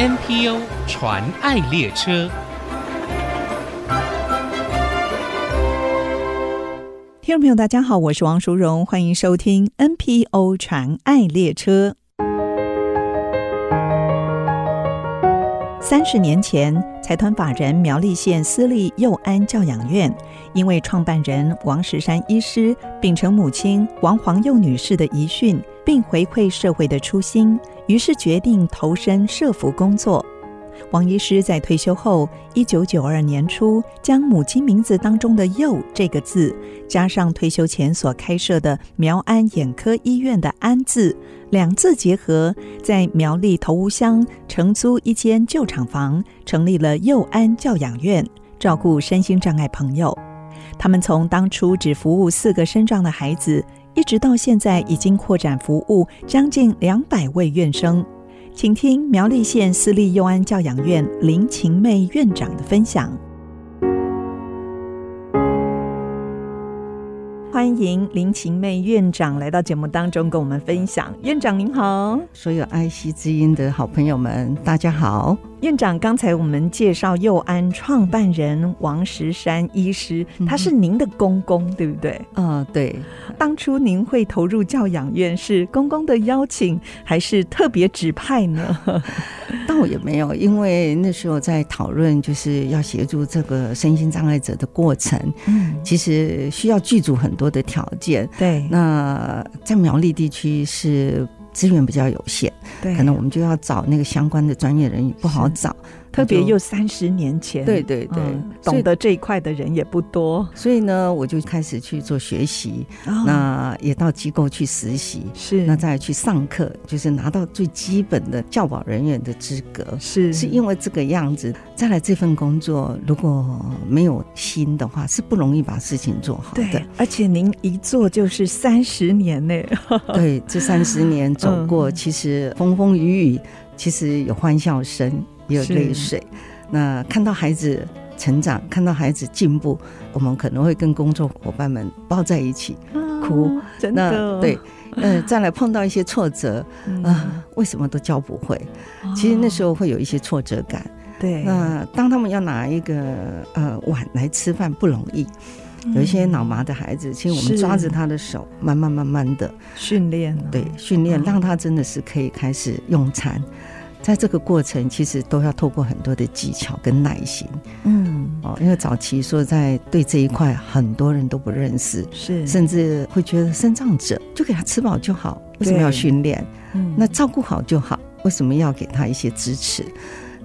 NPO 传爱列车，听众朋友，大家好，我是王淑荣，欢迎收听 NPO 传爱列车。三十年前，财团法人苗栗县私立幼安教养院，因为创办人王石山医师秉承母亲王黄幼女士的遗训，并回馈社会的初心，于是决定投身社福工作。王医师在退休后，一九九二年初，将母亲名字当中的“幼”这个字，加上退休前所开设的苗安眼科医院的“安”字，两字结合，在苗栗头屋乡承租一间旧厂房，成立了幼安教养院，照顾身心障碍朋友。他们从当初只服务四个身障的孩子，一直到现在已经扩展服务将近两百位院生。请听苗栗县私立幼安教养院林晴妹院长的分享。欢迎林晴妹院长来到节目当中跟我们分享。院长您好，所有爱惜之音的好朋友们，大家好。院长，刚才我们介绍佑安创办人王石山医师，他是您的公公，对不对？嗯，对。当初您会投入教养院，是公公的邀请，还是特别指派呢？倒也没有，因为那时候在讨论，就是要协助这个身心障碍者的过程，嗯，其实需要剧组很多的条件。对，那在苗栗地区是。资源比较有限，对，可能我们就要找那个相关的专业人员不好找，特别又三十年前，对对对，嗯，懂得这一块的人也不多，所以呢，我就开始去做学习，哦，那也到机构去实习，是，那再去上课，就是拿到最基本的教保人员的资格，是，是因为这个样子，再来这份工作如果没有心的话，是不容易把事情做好的，对，而且您一做就是三十年呢，对，这三十年。走过，其实风风雨雨，其实有欢笑声，也有泪水。那看到孩子成长，看到孩子进步，我们可能会跟工作伙伴们抱在一起哭。啊、真的，那对，呃，再来碰到一些挫折，啊、呃，为什么都教不会？其实那时候会有一些挫折感。对，那当他们要拿一个呃碗来吃饭，不容易。有一些脑麻的孩子，其实我们抓着他的手，慢慢慢慢的训练，对，训练让他真的是可以开始用餐。在这个过程，其实都要透过很多的技巧跟耐心。嗯，哦，因为早期说在对这一块，很多人都不认识，是甚至会觉得生长者就给他吃饱就好，为什么要训练？嗯，那照顾好就好，为什么要给他一些支持？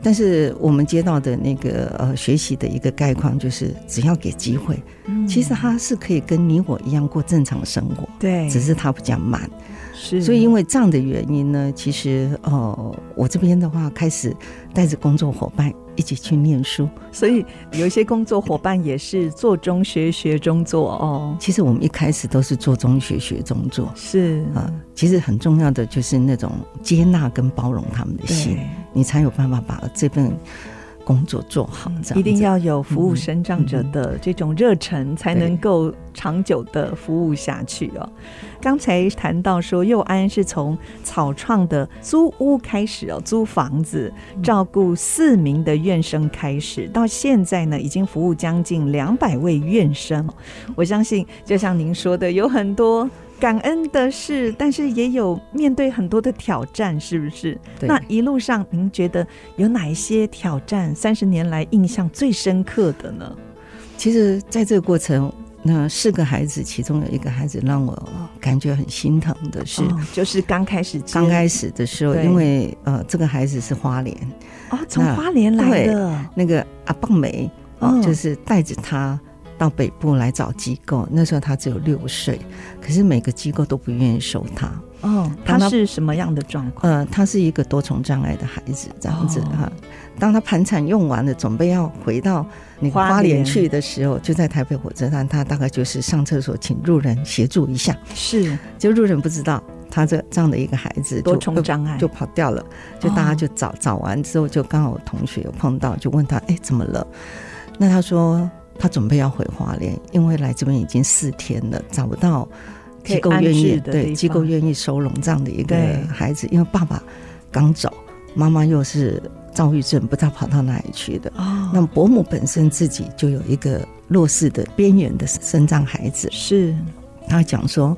但是我们接到的那个呃学习的一个概况就是，只要给机会，嗯，其实他是可以跟你我一样过正常的生活，对，只是他比较慢，是。所以因为这样的原因呢，其实呃我这边的话开始带着工作伙伴一起去念书，所以有一些工作伙伴也是做中学学中做哦。其实我们一开始都是做中学学中做，是啊，呃，其实很重要的就是那种接纳跟包容他们的心。你才有办法把这份工作做好，这样。一定要有服务生长者的这种热忱，才能够长久的服务下去哦。刚才谈到说，佑安是从草创的租屋开始哦，租房子照顾四名的院生开始，到现在呢，已经服务将近两百位院生。我相信，就像您说的，有很多。感恩的是，但是也有面对很多的挑战，是不是？对。那一路上，您觉得有哪一些挑战？三十年来印象最深刻的呢？其实，在这个过程，那四个孩子，其中有一个孩子让我感觉很心疼的是，哦、就是刚开始刚开始的时候，因为呃，这个孩子是花莲哦，从花莲来的，那个阿棒梅哦，就是带着他。到北部来找机构，那时候他只有六岁，可是每个机构都不愿意收他。哦，他是什么样的状况？呃，他是一个多重障碍的孩子，这样子哈。哦、当他盘缠用完了，准备要回到那个花莲去的时候，就在台北火车站，他大概就是上厕所，请路人协助一下。是，就路人不知道他这这样的一个孩子多重障碍就跑掉了，就大家就找、哦、找完之后，就刚好同学有碰到，就问他，哎，怎么了？那他说。他准备要回花莲，因为来这边已经四天了，找不到机构愿意对机构愿意收容这样的一个孩子。因为爸爸刚走，妈妈又是躁郁症，不知道跑到哪里去的。哦，那伯母本身自己就有一个弱势的边缘的生障孩子，是，他讲说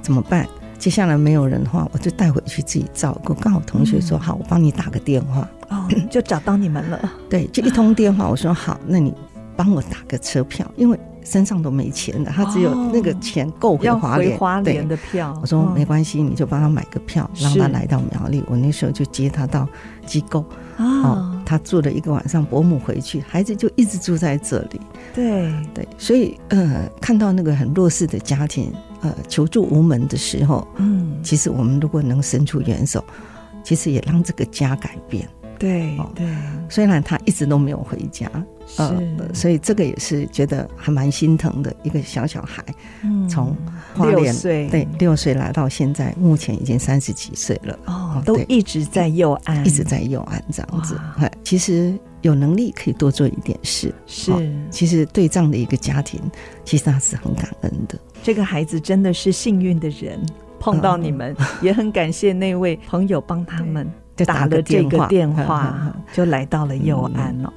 怎么办？接下来没有人的话，我就带回去自己照顾。刚好同学说好，我帮你打个电话，哦，就找到你们了。对，就一通电话，我说好，那你帮我打个车票，因为。身上都没钱了，他只有那个钱够回花莲。花莲的票，我说没关系，你就帮他买个票，让他来到苗栗。我那时候就接他到机构，哦，他住了一个晚上，伯母回去，孩子就一直住在这里。对对，所以呃，看到那个很弱势的家庭，呃，求助无门的时候，嗯，其实我们如果能伸出援手，其实也让这个家改变。对对，虽然他一直都没有回家。呃，所以这个也是觉得还蛮心疼的一个小小孩，从花莲对六岁来到现在，目前已经三十几岁了。哦，都一直在右岸，一直在右岸这样子。其实有能力可以多做一点事，是。其实对这样的一个家庭，其实他是很感恩的。这个孩子真的是幸运的人，碰到你们，也很感谢那位朋友帮他们打了这个电话，就来到了右安了。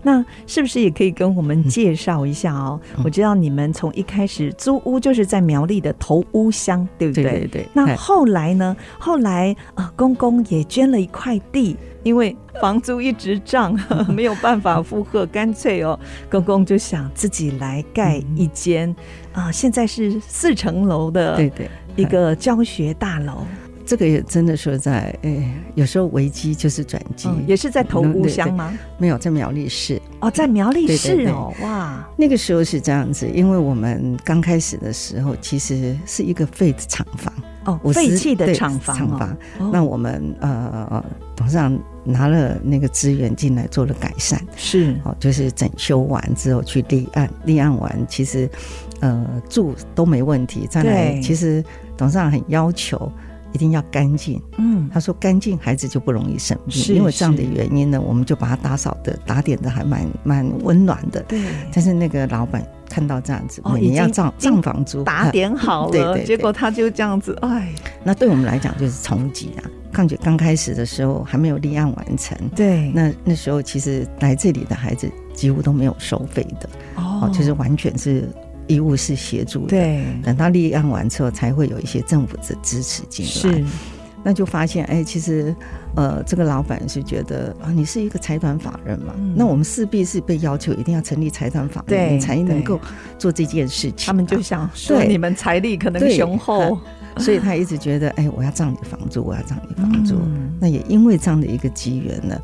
那是不是也可以跟我们介绍一下哦？嗯、我知道你们从一开始租屋就是在苗栗的头屋乡，对不对？对对对。那后来呢？后来呃，公公也捐了一块地，因为房租一直涨，没有办法负荷，干脆哦，公公就想自己来盖一间啊、呃，现在是四层楼的，对对，一个教学大楼。这个也真的说在，哎，有时候危机就是转机，嗯，也是在头屋乡吗？没有，在苗栗市。哦，在苗栗市哦，哇，那个时候是这样子，因为我们刚开始的时候，其实是一个废的厂房哦，废弃的厂房，厂房。那我们呃，董事长拿了那个资源进来做了改善，是哦，就是整修完之后去立案，立案完其实呃住都没问题。再来，其实董事长很要求。一定要干净。嗯，他说干净，孩子就不容易生病。是因为这样的原因呢，我们就把它打扫的、打点的还蛮蛮温暖的。对。但是那个老板看到这样子，哦，你要涨涨房租，打点好了，对对，结果他就这样子，哎。那对我们来讲就是冲击啊！况且刚开始的时候还没有立案完成，对。那那时候其实来这里的孩子几乎都没有收费的，哦，就是完全是。义务是协助的，对，等到立案完之后，才会有一些政府的支持进来。是，那就发现，哎、欸，其实，呃，这个老板是觉得啊，你是一个财团法人嘛，嗯、那我们势必是被要求一定要成立财团法人，对才能够做这件事情。他们就想说，你们财力可能雄厚，所以他一直觉得，哎、欸，我要涨你房租，我要涨你房租。嗯、那也因为这样的一个机缘呢，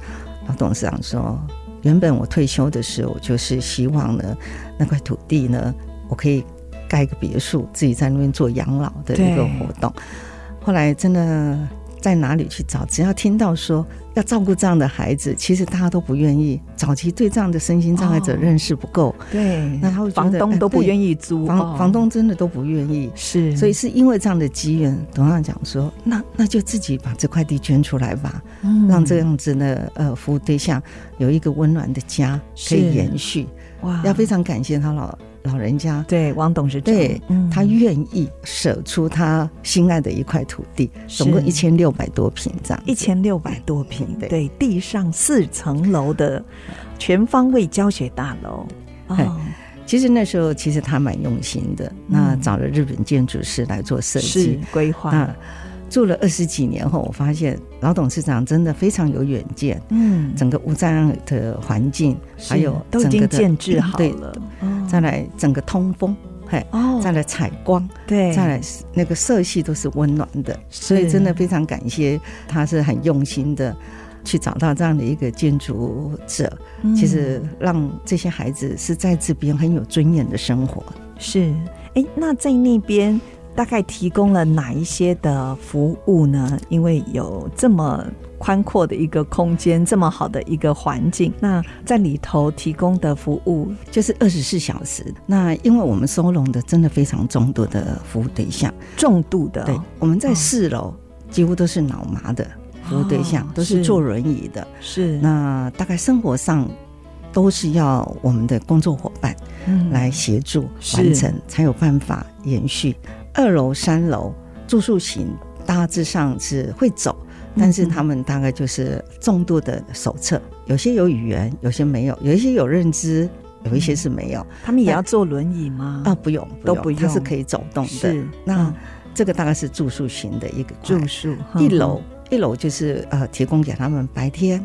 老董事长说，原本我退休的时候，就是希望呢，那块土地呢。我可以盖个别墅，自己在那边做养老的一个活动。后来真的在哪里去找？只要听到说要照顾这样的孩子，其实大家都不愿意。早期对这样的身心障碍者认识不够，哦、对，那他会房东都不愿意租，房房东真的都不愿意。是，所以是因为这样的机缘，董事长讲说，那那就自己把这块地捐出来吧，嗯、让这样子的呃服务对象有一个温暖的家可以延续。哇，要非常感谢他老。老人家。对王董事长，对、嗯、他愿意舍出他心爱的一块土地，总共一千六百多平这样，一千六百多平，对，对，地上四层楼的全方位教学大楼。哦，其实那时候其实他蛮用心的，嗯、那找了日本建筑师来做设计。规划。住了二十几年后，我发现老董事长真的非常有远见。嗯，整个无障碍的环境，还有都已经建制好了。对，再来整个通风，嘿，再来采光，对，再来那个色系都是温暖的，所以真的非常感谢，他是很用心的去找到这样的一个建筑者，其实让这些孩子是在这边很有尊严的生活。是，哎，那在那边。大概提供了哪一些的服务呢？因为有这么宽阔的一个空间，这么好的一个环境，那在里头提供的服务就是二十四小时。那因为我们收容的真的非常重度的服务对象，重度的。对，我们在四楼几乎都是脑麻的服务对象，哦、都是坐轮椅的。是，那大概生活上都是要我们的工作伙伴来协助完成，才有办法延续。二楼、三楼住宿型大致上是会走，但是他们大概就是重度的手册，有些有语言，有些没有，有一些有认知，有一些是没有。嗯、他们也要坐轮椅吗？啊，不用，不用，都不用，他是可以走动的。是，那、嗯、这个大概是住宿型的一个住宿。一楼，一楼就是呃，提供给他们白天，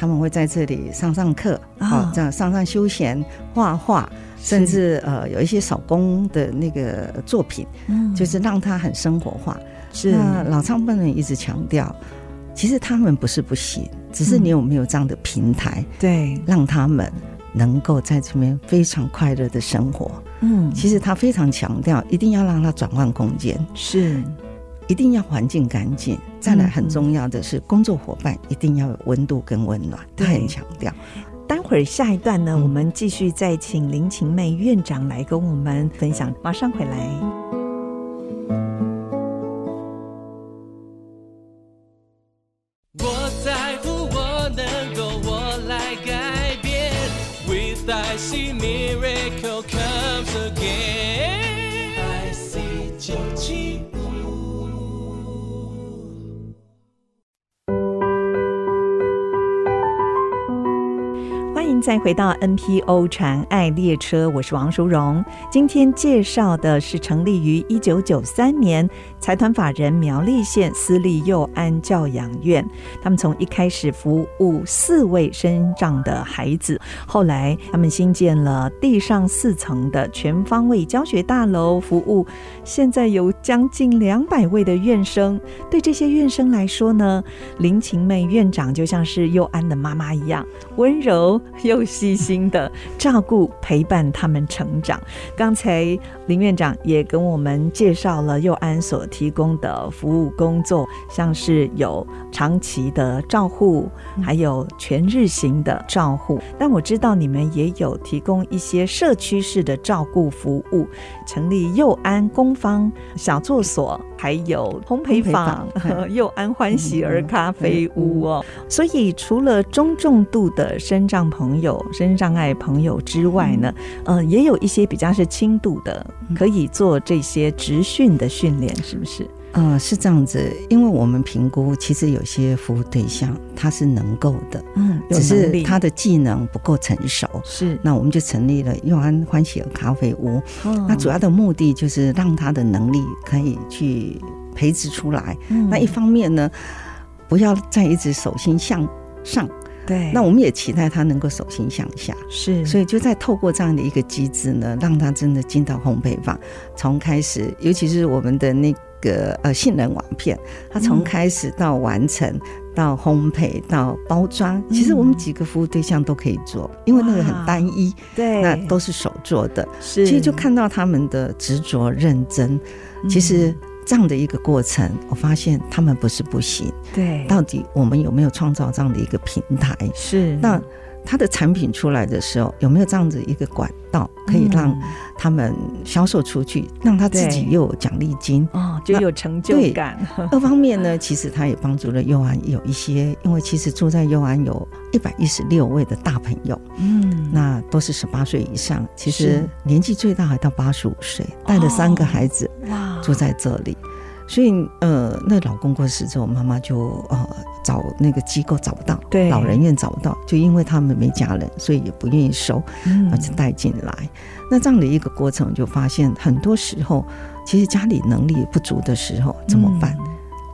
他们会在这里上上课，啊，这样上上休闲、画画。甚至呃有一些手工的那个作品，嗯，就是让他很生活化。是。那老创办人一直强调，其实他们不是不行，只是你有没有这样的平台，对，让他们能够在这边非常快乐的生活。嗯，其实他非常强调，一定要让他转换空间，是，一定要环境干净。再来很重要的是，工作伙伴一定要有温度跟温暖，他很强调。待会儿下一段呢，我们继续再请林晴妹院长来跟我们分享。马上回来。我在乎，我能够，我来改变。See 再回到 NPO 禅爱列车，我是王淑荣。今天介绍的是成立于一九九三年，财团法人苗栗县私立幼安教养院。他们从一开始服务四位身障的孩子，后来他们新建了地上四层的全方位教学大楼，服务现在有将近两百位的院生。对这些院生来说呢，林晴妹院长就像是幼安的妈妈一样，温柔。又细心的照顾陪伴他们成长。刚才林院长也跟我们介绍了佑安所提供的服务工作，像是有长期的照护，还有全日型的照护。但我知道你们也有提供一些社区式的照顾服务，成立佑安工坊小作所，还有烘焙坊、又安欢喜儿咖啡屋哦。所以除了中重度的身障朋友，有身障碍朋友之外呢，嗯、呃，也有一些比较是轻度的，可以做这些职训的训练，是不是？嗯、呃，是这样子，因为我们评估，其实有些服务对象他是能够的，嗯，只是他的技能不够成熟，是。那我们就成立了佑安欢喜儿咖啡屋，哦、那主要的目的就是让他的能力可以去培植出来。嗯、那一方面呢，不要再一直手心向上。对，那我们也期待他能够手心向下，是，所以就在透过这样的一个机制呢，让他真的进到烘焙坊，从开始，尤其是我们的那个呃杏仁网片，它从开始到完成、嗯、到烘焙到包装，其实我们几个服务对象都可以做，因为那个很单一，对，那都是手做的，是，其实就看到他们的执着认真，其实。这样的一个过程，我发现他们不是不行。对，到底我们有没有创造这样的一个平台？是。那他的产品出来的时候，有没有这样子一个管道，可以让他们销售出去，嗯、让他自己又有奖励金哦，就有成就感。二方面呢，其实他也帮助了幼安有一些，因为其实住在幼安有一百一十六位的大朋友，嗯，那都是十八岁以上，其实年纪最大还到八十五岁，带了三个孩子。哇。住在这里，所以呃，那老公过世之后，妈妈就呃找那个机构找不到，对，老人院找不到，就因为他们没家人，所以也不愿意收，而且带进来。嗯、那这样的一个过程，就发现很多时候，其实家里能力不足的时候怎么办？嗯、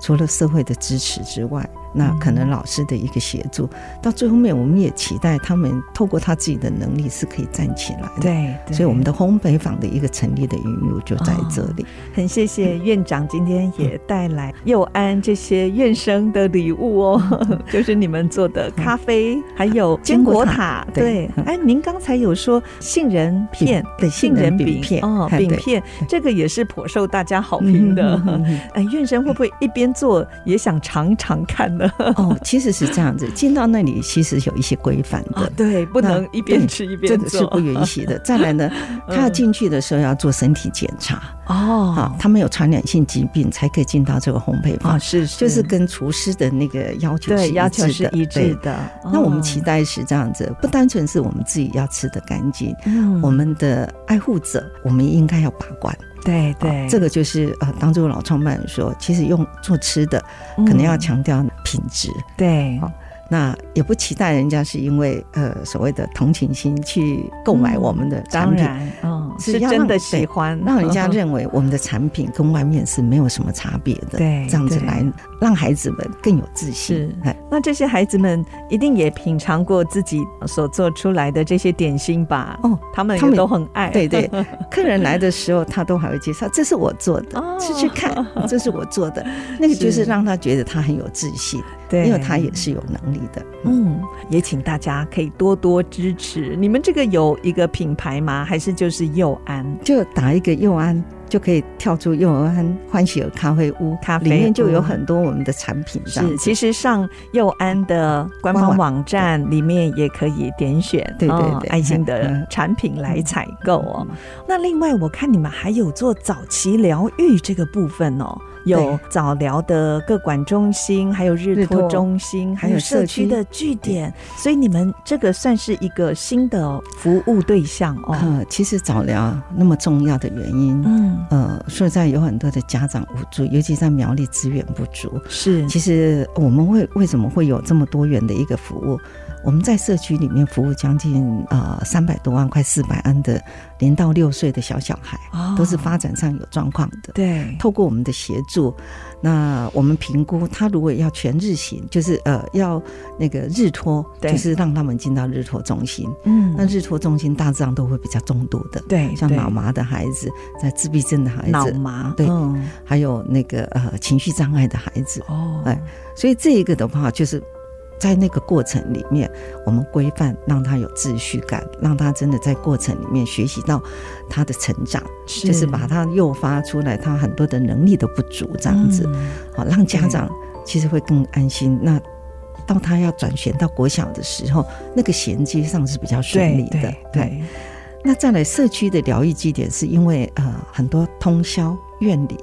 除了社会的支持之外。那可能老师的一个协助，到最后面我们也期待他们透过他自己的能力是可以站起来的。对，所以我们的烘焙坊的一个成立的缘由就在这里。很谢谢院长今天也带来佑安这些院生的礼物哦，就是你们做的咖啡，还有坚果塔。对，哎，您刚才有说杏仁片，对，杏仁饼片哦，饼片这个也是颇受大家好评的。哎，院生会不会一边做也想尝尝看呢？哦，其实是这样子，进到那里其实有一些规范的，哦，对，不能一边吃一边做，这是不允许的。再来呢，他要进去的时候要做身体检查。哦，好，他们有传染性疾病才可以进到这个烘焙坊，是，就是跟厨师的那个要求是要求是一致的。那我们期待是这样子，不单纯是我们自己要吃的干净，我们的爱护者我们应该要把关。对对，这个就是呃，当初老创办人说，其实用做吃的，可能要强调品质。嗯、对。那也不期待人家是因为呃所谓的同情心去购买我们的产品，嗯，是真的喜欢，让人家认为我们的产品跟外面是没有什么差别的，对，这样子来让孩子们更有自信。是，那这些孩子们一定也品尝过自己所做出来的这些点心吧？哦，他们他们都很爱，对对。客人来的时候，他都还会介绍，这是我做的，吃吃看，这是我做的，那个就是。让他觉得他很有自信。对，因为他也是有能力的。嗯，也请大家可以多多支持。你们这个有一个品牌吗？还是就是佑安？就打一个佑安，就可以跳出佑安欢喜儿咖啡屋，咖啡里面就有很多我们的产品。是，其实上佑安的官方网站里面也可以点选，对对对，爱心的产品来采购哦。那另外，我看你们还有做早期疗愈这个部分哦。有早疗的各管中心，还有日托中心，还有社区。的据点，所以你们这个算是一个新的服务对象哦。呃，其实早疗那么重要的原因，嗯，呃，所在有很多的家长无助，尤其在苗栗资源不足。是，其实我们会为什么会有这么多元的一个服务？我们在社区里面服务将近呃三百多万，快四百万的零到六岁的小小孩，都是发展上有状况的。对，透过我们的协助，那我们评估他如果要全日行，就是呃要那个日托，就是让他们进到日托中心。嗯，那日托中心大致上都会比较重度的，对，像脑麻的孩子，在自闭症的孩子，脑麻，对，还有那个呃情绪障碍的孩子。哦，哎，所以这一个的话就是。在那个过程里面，我们规范让他有秩序感，让他真的在过程里面学习到他的成长，是就是把他诱发出来，他很多的能力的不足，这样子，好、嗯、让家长其实会更安心。那到他要转学到国小的时候，那个衔接上是比较顺利的。对，对对对，那再来社区的疗愈据点，是因为呃很多通霄。院里、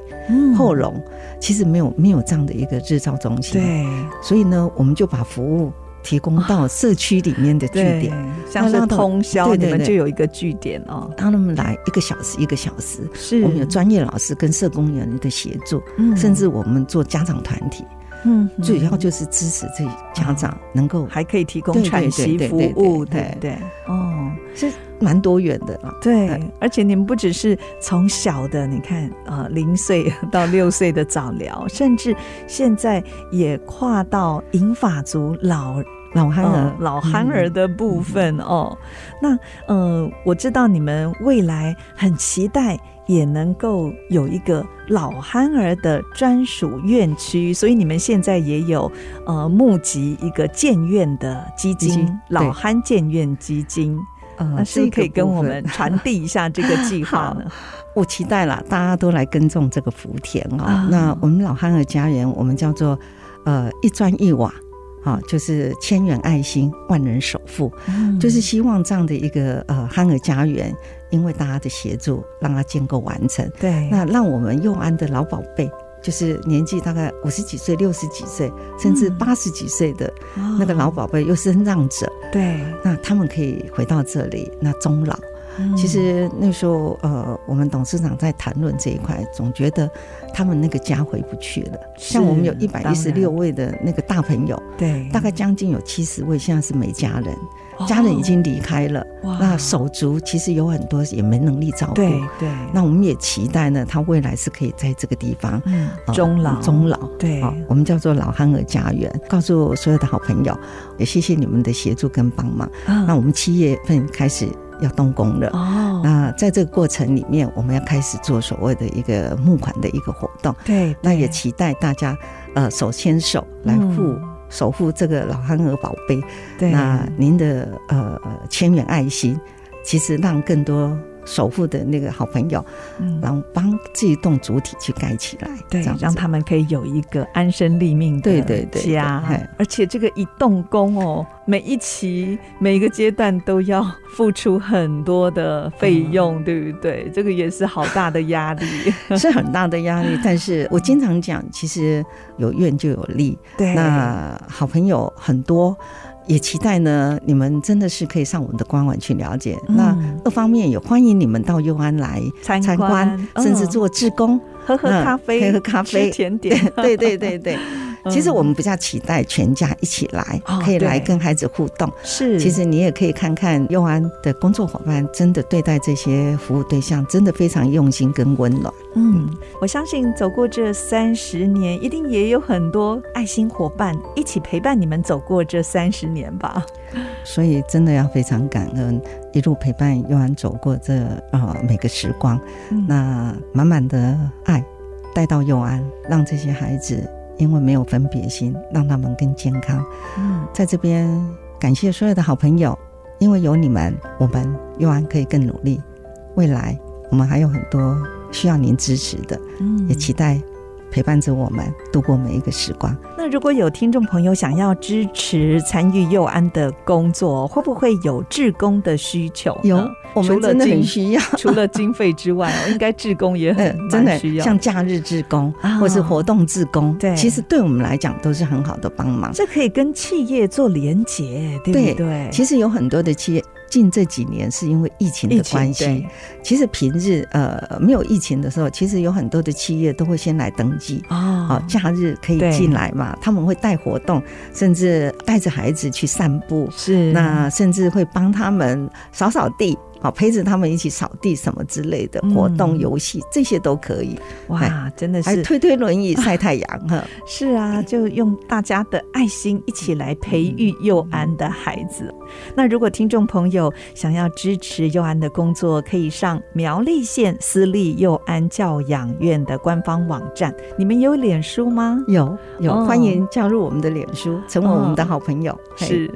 后龙其实没有没有这样的一个日照中心，对，所以呢，我们就把服务提供到社区里面的据点，像是通宵，你们就有一个据点哦，让他们来一个小时一个小时，是。我们有专业老师跟社工员的协助，甚至我们做家长团体，嗯，主要就是支持这家长能够还可以提供喘息服务，对对，哦，是。蛮多元的啊，对，而且你们不只是从小的，你看啊，零岁 到六岁的早疗，甚至现在也跨到银发族老老憨儿、老憨儿的部分哦。那嗯，我知道你们未来很期待也能够有一个老憨儿的专属院区，所以你们现在也有呃募集一个建院的基金，老憨建院基金。那是可以跟我们传递一下这个计划呢？我期待了，大家都来耕种这个福田啊。那我们老憨儿家园，我们叫做呃一砖一瓦，啊，就是千元爱心，万人守护，就是希望这样的一个呃憨儿家园，因为大家的协助，让它建构完成。对，那让我们佑安的老宝贝。就是年纪大概五十几岁、六十几岁，甚至八十几岁的那个老宝贝，又是身障者，对，那他们可以回到这里，那终老。其实那时候，呃，我们董事长在谈论这一块，总觉得他们那个家回不去了。像我们有一百一十六位的那个大朋友，对，大概将近有七十位现在是没家人。家人已经离开了，哦、那手足其实有很多也没能力照顾。对对，那我们也期待呢，他未来是可以在这个地方终老终老。对，我们叫做老憨儿家园。告诉所有的好朋友，也谢谢你们的协助跟帮忙。哦、那我们七月份开始要动工了。哦，那在这个过程里面，我们要开始做所谓的一个募款的一个活动。对，对，那也期待大家呃手牵手来付。嗯守护这个老憨儿宝贝，对，那您的呃千元爱心，其实让更多。守护的那个好朋友，嗯，然后帮这一栋主体去盖起来，对，让他们可以有一个安身立命的家，对对对，而且这个一动工哦，每一期每一个阶段都要付出很多的费用，嗯、对不对？这个也是好大的压力，是很大的压力。但是我经常讲，其实有愿就有利，对，那好朋友很多。也期待呢，你们真的是可以上我们的官网去了解。嗯、那二方面也欢迎你们到佑安来参观，参观甚至做志工，喝喝咖啡，喝喝咖啡，甜点。对对对对。其实我们比较期待全家一起来，可以来跟孩子互动。是，其实你也可以看看佑安的工作伙伴，真的对待这些服务对象，真的非常用心跟温暖。嗯，我相信走过这三十年，一定也有很多爱心伙伴一起陪伴你们走过这三十年吧。所以真的要非常感恩，一路陪伴佑安走过这啊每个时光，那满满的爱带到佑安，让这些孩子。因为没有分别心，让他们更健康。嗯，在这边感谢所有的好朋友，因为有你们，我们幼安可以更努力。未来我们还有很多需要您支持的，嗯，也期待。陪伴着我们度过每一个时光。那如果有听众朋友想要支持参与佑安的工作，会不会有志工的需求？有，我们真的很需要。除了经费之外，应该志工也很真的需要，像假日志工或是活动志工，对，其实对我们来讲都是很好的帮忙。这可以跟企业做连结，对不对？其实有很多的企业。近这几年是因为疫情的关系，其实平日呃没有疫情的时候，其实有很多的企业都会先来登记哦，好，假日可以进来嘛，他们会带活动，甚至带着孩子去散步，是那甚至会帮他们扫扫地。好，陪着他们一起扫地什么之类的活动、游戏、嗯、这些都可以。哇，真的是还推推轮椅 晒太阳哈。是啊，就用大家的爱心一起来培育幼安的孩子。那如果听众朋友想要支持幼安的工作，可以上苗栗县私立幼安教养院的官方网站。你们有脸书吗？有有，欢迎加入我们的脸书，成为我们的好朋友。是。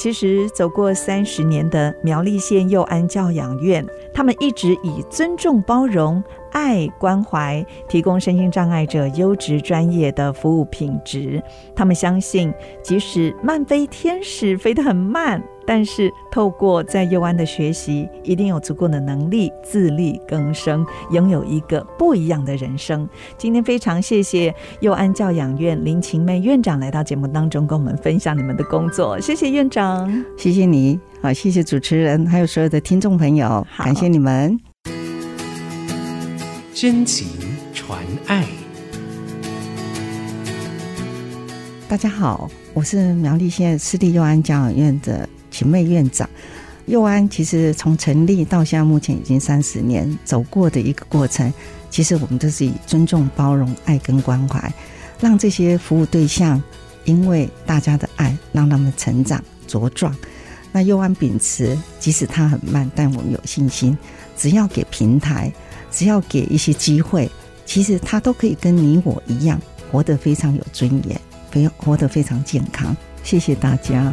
其实走过三十年的苗栗县幼安教养院，他们一直以尊重、包容、爱、关怀，提供身心障碍者优质专业的服务品质。他们相信，即使慢飞天使飞得很慢。但是，透过在幼安的学习，一定有足够的能力自力更生，拥有一个不一样的人生。今天非常谢谢幼安教养院林晴妹院长来到节目当中，跟我们分享你们的工作。谢谢院长，谢谢你，好，谢谢主持人，还有所有的听众朋友，感谢你们。真情传爱，大家好，我是苗栗县私立幼安教养院的。晴媚院长，幼安其实从成立到现在，目前已经三十年，走过的一个过程，其实我们都是以尊重、包容、爱跟关怀，让这些服务对象，因为大家的爱，让他们成长茁壮。那幼安秉持，即使他很慢，但我们有信心，只要给平台，只要给一些机会，其实他都可以跟你我一样，活得非常有尊严，非活得非常健康。谢谢大家。